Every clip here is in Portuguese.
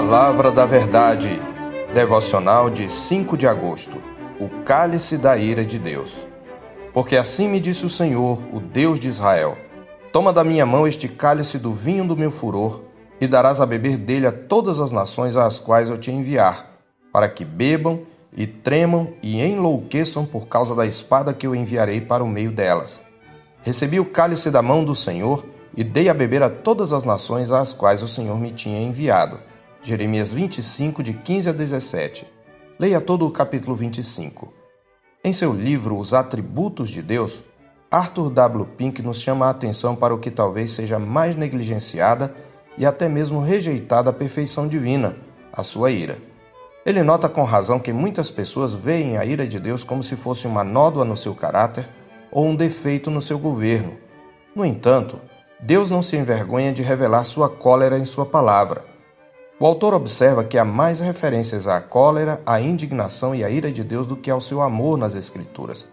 Palavra da Verdade, devocional de 5 de agosto. O cálice da ira de Deus. Porque assim me disse o Senhor, o Deus de Israel: Toma da minha mão este cálice do vinho do meu furor, e darás a beber dele a todas as nações às quais eu te enviar, para que bebam e tremam e enlouqueçam por causa da espada que eu enviarei para o meio delas. Recebi o cálice da mão do Senhor e dei a beber a todas as nações às quais o Senhor me tinha enviado. Jeremias 25, de 15 a 17. Leia todo o capítulo 25. Em seu livro Os Atributos de Deus, Arthur W. Pink nos chama a atenção para o que talvez seja mais negligenciada e até mesmo rejeitada a perfeição divina, a sua ira. Ele nota com razão que muitas pessoas veem a ira de Deus como se fosse uma nódoa no seu caráter ou um defeito no seu governo. No entanto, Deus não se envergonha de revelar sua cólera em sua palavra. O autor observa que há mais referências à cólera, à indignação e à ira de Deus do que ao seu amor nas Escrituras.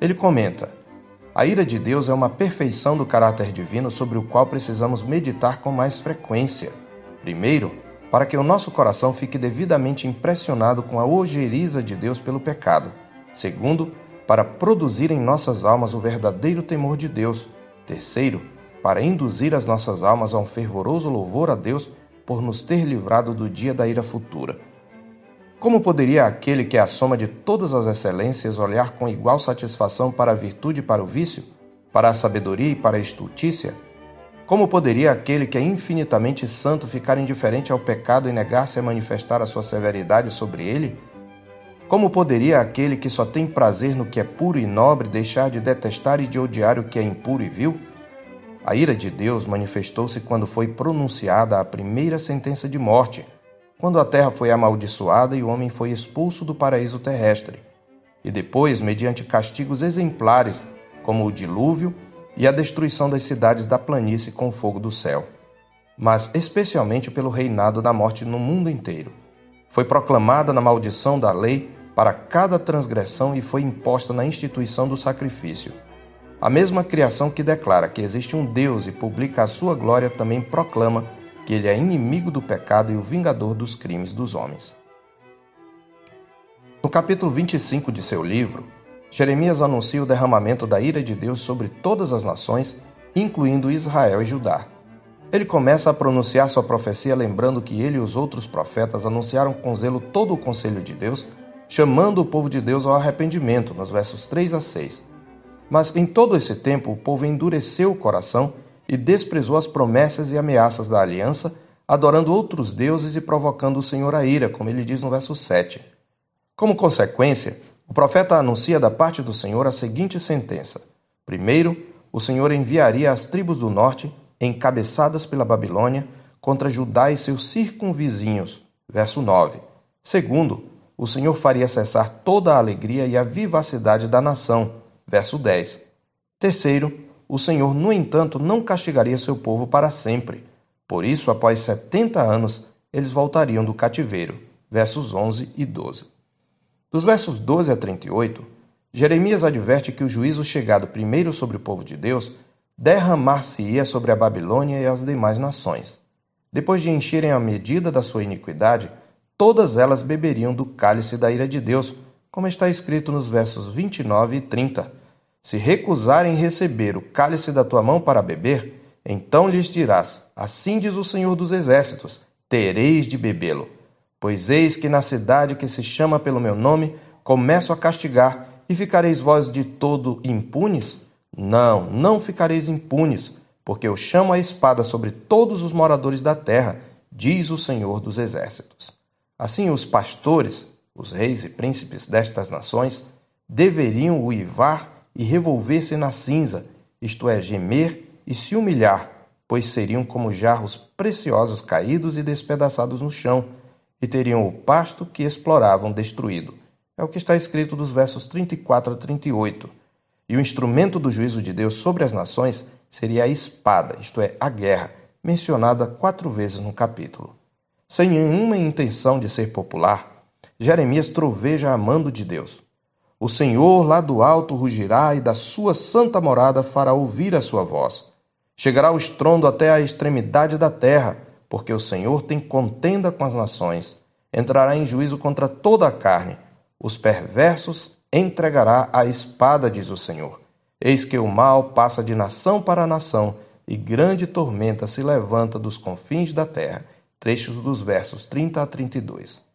Ele comenta: A ira de Deus é uma perfeição do caráter divino sobre o qual precisamos meditar com mais frequência. Primeiro, para que o nosso coração fique devidamente impressionado com a ojeriza de Deus pelo pecado. Segundo, para produzir em nossas almas o verdadeiro temor de Deus. Terceiro, para induzir as nossas almas a um fervoroso louvor a Deus por nos ter livrado do dia da ira futura. Como poderia aquele que é a soma de todas as excelências olhar com igual satisfação para a virtude e para o vício, para a sabedoria e para a estultícia? Como poderia aquele que é infinitamente santo ficar indiferente ao pecado e negar-se a manifestar a sua severidade sobre ele? Como poderia aquele que só tem prazer no que é puro e nobre deixar de detestar e de odiar o que é impuro e vil? A ira de Deus manifestou-se quando foi pronunciada a primeira sentença de morte, quando a terra foi amaldiçoada e o homem foi expulso do paraíso terrestre, e depois mediante castigos exemplares, como o dilúvio e a destruição das cidades da planície com o fogo do céu, mas especialmente pelo reinado da morte no mundo inteiro. Foi proclamada na maldição da lei para cada transgressão e foi imposta na instituição do sacrifício a mesma criação que declara que existe um Deus e publica a sua glória também proclama que ele é inimigo do pecado e o vingador dos crimes dos homens. No capítulo 25 de seu livro, Jeremias anuncia o derramamento da ira de Deus sobre todas as nações, incluindo Israel e Judá. Ele começa a pronunciar sua profecia lembrando que ele e os outros profetas anunciaram com zelo todo o conselho de Deus, chamando o povo de Deus ao arrependimento, nos versos 3 a 6. Mas em todo esse tempo o povo endureceu o coração e desprezou as promessas e ameaças da aliança, adorando outros deuses e provocando o Senhor a ira, como ele diz no verso 7. Como consequência, o profeta anuncia da parte do Senhor a seguinte sentença: Primeiro, o Senhor enviaria as tribos do norte, encabeçadas pela Babilônia, contra Judá e seus circunvizinhos. Verso 9. Segundo, o Senhor faria cessar toda a alegria e a vivacidade da nação Verso 10. Terceiro, o Senhor, no entanto, não castigaria seu povo para sempre. Por isso, após setenta anos, eles voltariam do cativeiro. Versos 11 e 12. Dos versos 12 a 38, Jeremias adverte que o juízo chegado primeiro sobre o povo de Deus derramar-se-ia sobre a Babilônia e as demais nações. Depois de encherem a medida da sua iniquidade, todas elas beberiam do cálice da ira de Deus, como está escrito nos versos 29 e 30. Se recusarem receber o cálice da tua mão para beber, então lhes dirás: Assim diz o Senhor dos Exércitos: tereis de bebê-lo. Pois eis que na cidade que se chama pelo meu nome, começo a castigar, e ficareis vós de todo impunes? Não, não ficareis impunes, porque eu chamo a espada sobre todos os moradores da terra, diz o Senhor dos Exércitos. Assim, os pastores, os reis e príncipes destas nações, deveriam uivar e revolver-se na cinza, isto é, gemer e se humilhar, pois seriam como jarros preciosos caídos e despedaçados no chão, e teriam o pasto que exploravam destruído. É o que está escrito dos versos 34 a 38. E o instrumento do juízo de Deus sobre as nações seria a espada, isto é, a guerra, mencionada quatro vezes no capítulo. Sem nenhuma intenção de ser popular, Jeremias troveja amando de Deus. O Senhor lá do alto rugirá e da sua santa morada fará ouvir a sua voz. Chegará o estrondo até a extremidade da terra, porque o Senhor tem contenda com as nações, entrará em juízo contra toda a carne. Os perversos entregará à espada, diz o Senhor. Eis que o mal passa de nação para nação, e grande tormenta se levanta dos confins da terra. Trechos dos versos 30 a 32.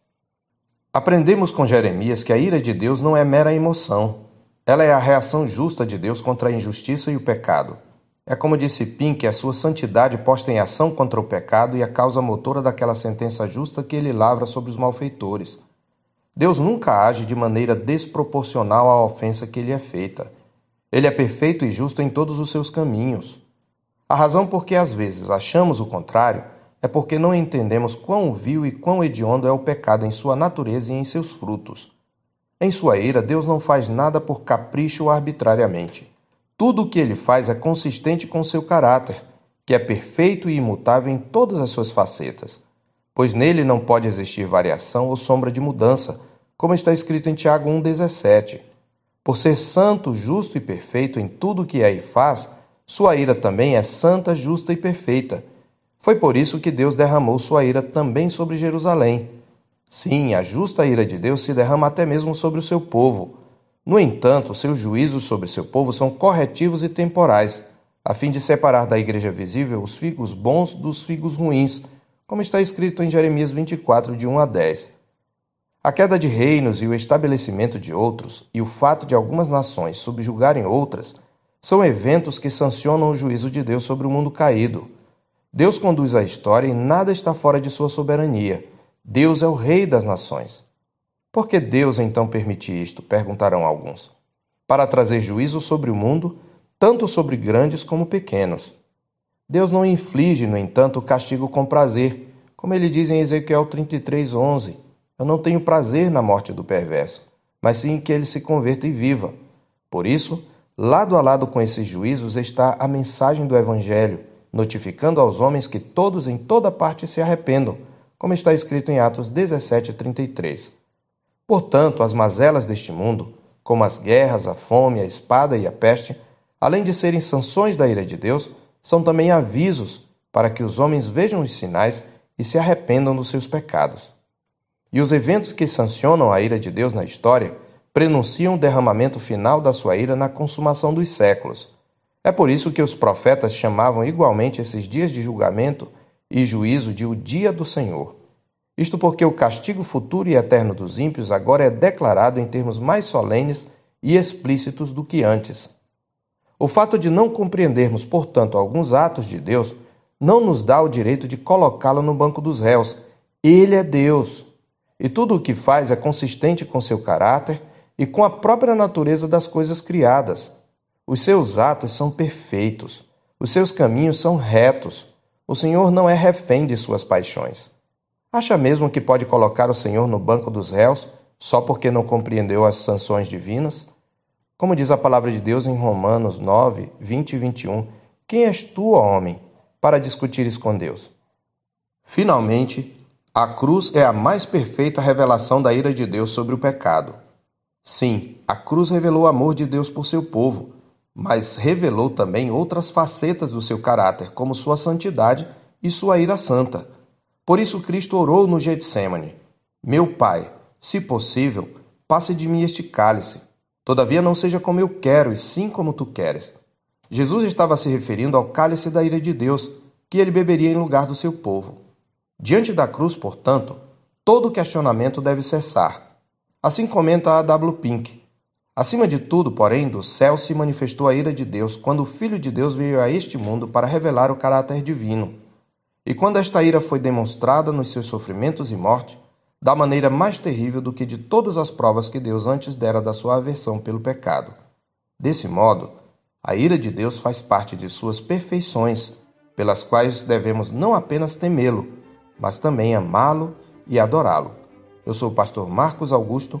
Aprendemos com Jeremias que a ira de Deus não é mera emoção. Ela é a reação justa de Deus contra a injustiça e o pecado. É como disse Pink, a sua santidade posta em ação contra o pecado e a causa motora daquela sentença justa que ele lavra sobre os malfeitores. Deus nunca age de maneira desproporcional à ofensa que lhe é feita. Ele é perfeito e justo em todos os seus caminhos. A razão por que às vezes achamos o contrário é porque não entendemos quão vil e quão hediondo é o pecado em sua natureza e em seus frutos. Em sua ira, Deus não faz nada por capricho ou arbitrariamente. Tudo o que ele faz é consistente com seu caráter, que é perfeito e imutável em todas as suas facetas, pois nele não pode existir variação ou sombra de mudança, como está escrito em Tiago 1,17. Por ser santo, justo e perfeito em tudo o que é e faz, sua ira também é santa, justa e perfeita. Foi por isso que Deus derramou sua ira também sobre Jerusalém. Sim, a justa ira de Deus se derrama até mesmo sobre o seu povo no entanto, seus juízos sobre seu povo são corretivos e temporais, a fim de separar da igreja visível os figos bons dos figos ruins, como está escrito em Jeremias 24, de 1 a 10. A queda de reinos e o estabelecimento de outros, e o fato de algumas nações subjugarem outras, são eventos que sancionam o juízo de Deus sobre o mundo caído. Deus conduz a história e nada está fora de sua soberania. Deus é o Rei das nações. Por que Deus então permite isto? perguntarão alguns. Para trazer juízo sobre o mundo, tanto sobre grandes como pequenos. Deus não inflige, no entanto, o castigo com prazer, como ele diz em Ezequiel 33:11. Eu não tenho prazer na morte do perverso, mas sim que ele se converta e viva. Por isso, lado a lado com esses juízos está a mensagem do evangelho, notificando aos homens que todos em toda parte se arrependam, como está escrito em Atos 17:33. Portanto, as mazelas deste mundo, como as guerras, a fome, a espada e a peste, além de serem sanções da ira de Deus, são também avisos para que os homens vejam os sinais e se arrependam dos seus pecados. E os eventos que sancionam a ira de Deus na história prenunciam o derramamento final da sua ira na consumação dos séculos. É por isso que os profetas chamavam igualmente esses dias de julgamento e juízo de o dia do Senhor. Isto porque o castigo futuro e eterno dos ímpios agora é declarado em termos mais solenes e explícitos do que antes. O fato de não compreendermos, portanto, alguns atos de Deus não nos dá o direito de colocá-lo no banco dos réus. Ele é Deus. E tudo o que faz é consistente com seu caráter e com a própria natureza das coisas criadas. Os seus atos são perfeitos. Os seus caminhos são retos. O Senhor não é refém de suas paixões. Acha mesmo que pode colocar o Senhor no banco dos réus só porque não compreendeu as sanções divinas? Como diz a palavra de Deus em Romanos 9, 20 e 21, quem és tu, homem, para discutires com Deus? Finalmente, a cruz é a mais perfeita revelação da ira de Deus sobre o pecado. Sim, a cruz revelou o amor de Deus por seu povo, mas revelou também outras facetas do seu caráter, como sua santidade e sua ira santa. Por isso Cristo orou no Getsemane: Meu Pai, se possível, passe de mim este cálice. Todavia não seja como eu quero, e sim como tu queres. Jesus estava se referindo ao cálice da ira de Deus, que ele beberia em lugar do seu povo. Diante da cruz, portanto, todo questionamento deve cessar. Assim comenta a W. Pink. Acima de tudo, porém, do céu se manifestou a ira de Deus quando o Filho de Deus veio a este mundo para revelar o caráter divino. E quando esta ira foi demonstrada nos seus sofrimentos e morte, da maneira mais terrível do que de todas as provas que Deus antes dera da sua aversão pelo pecado. Desse modo, a ira de Deus faz parte de suas perfeições, pelas quais devemos não apenas temê-lo, mas também amá-lo e adorá-lo. Eu sou o pastor Marcos Augusto,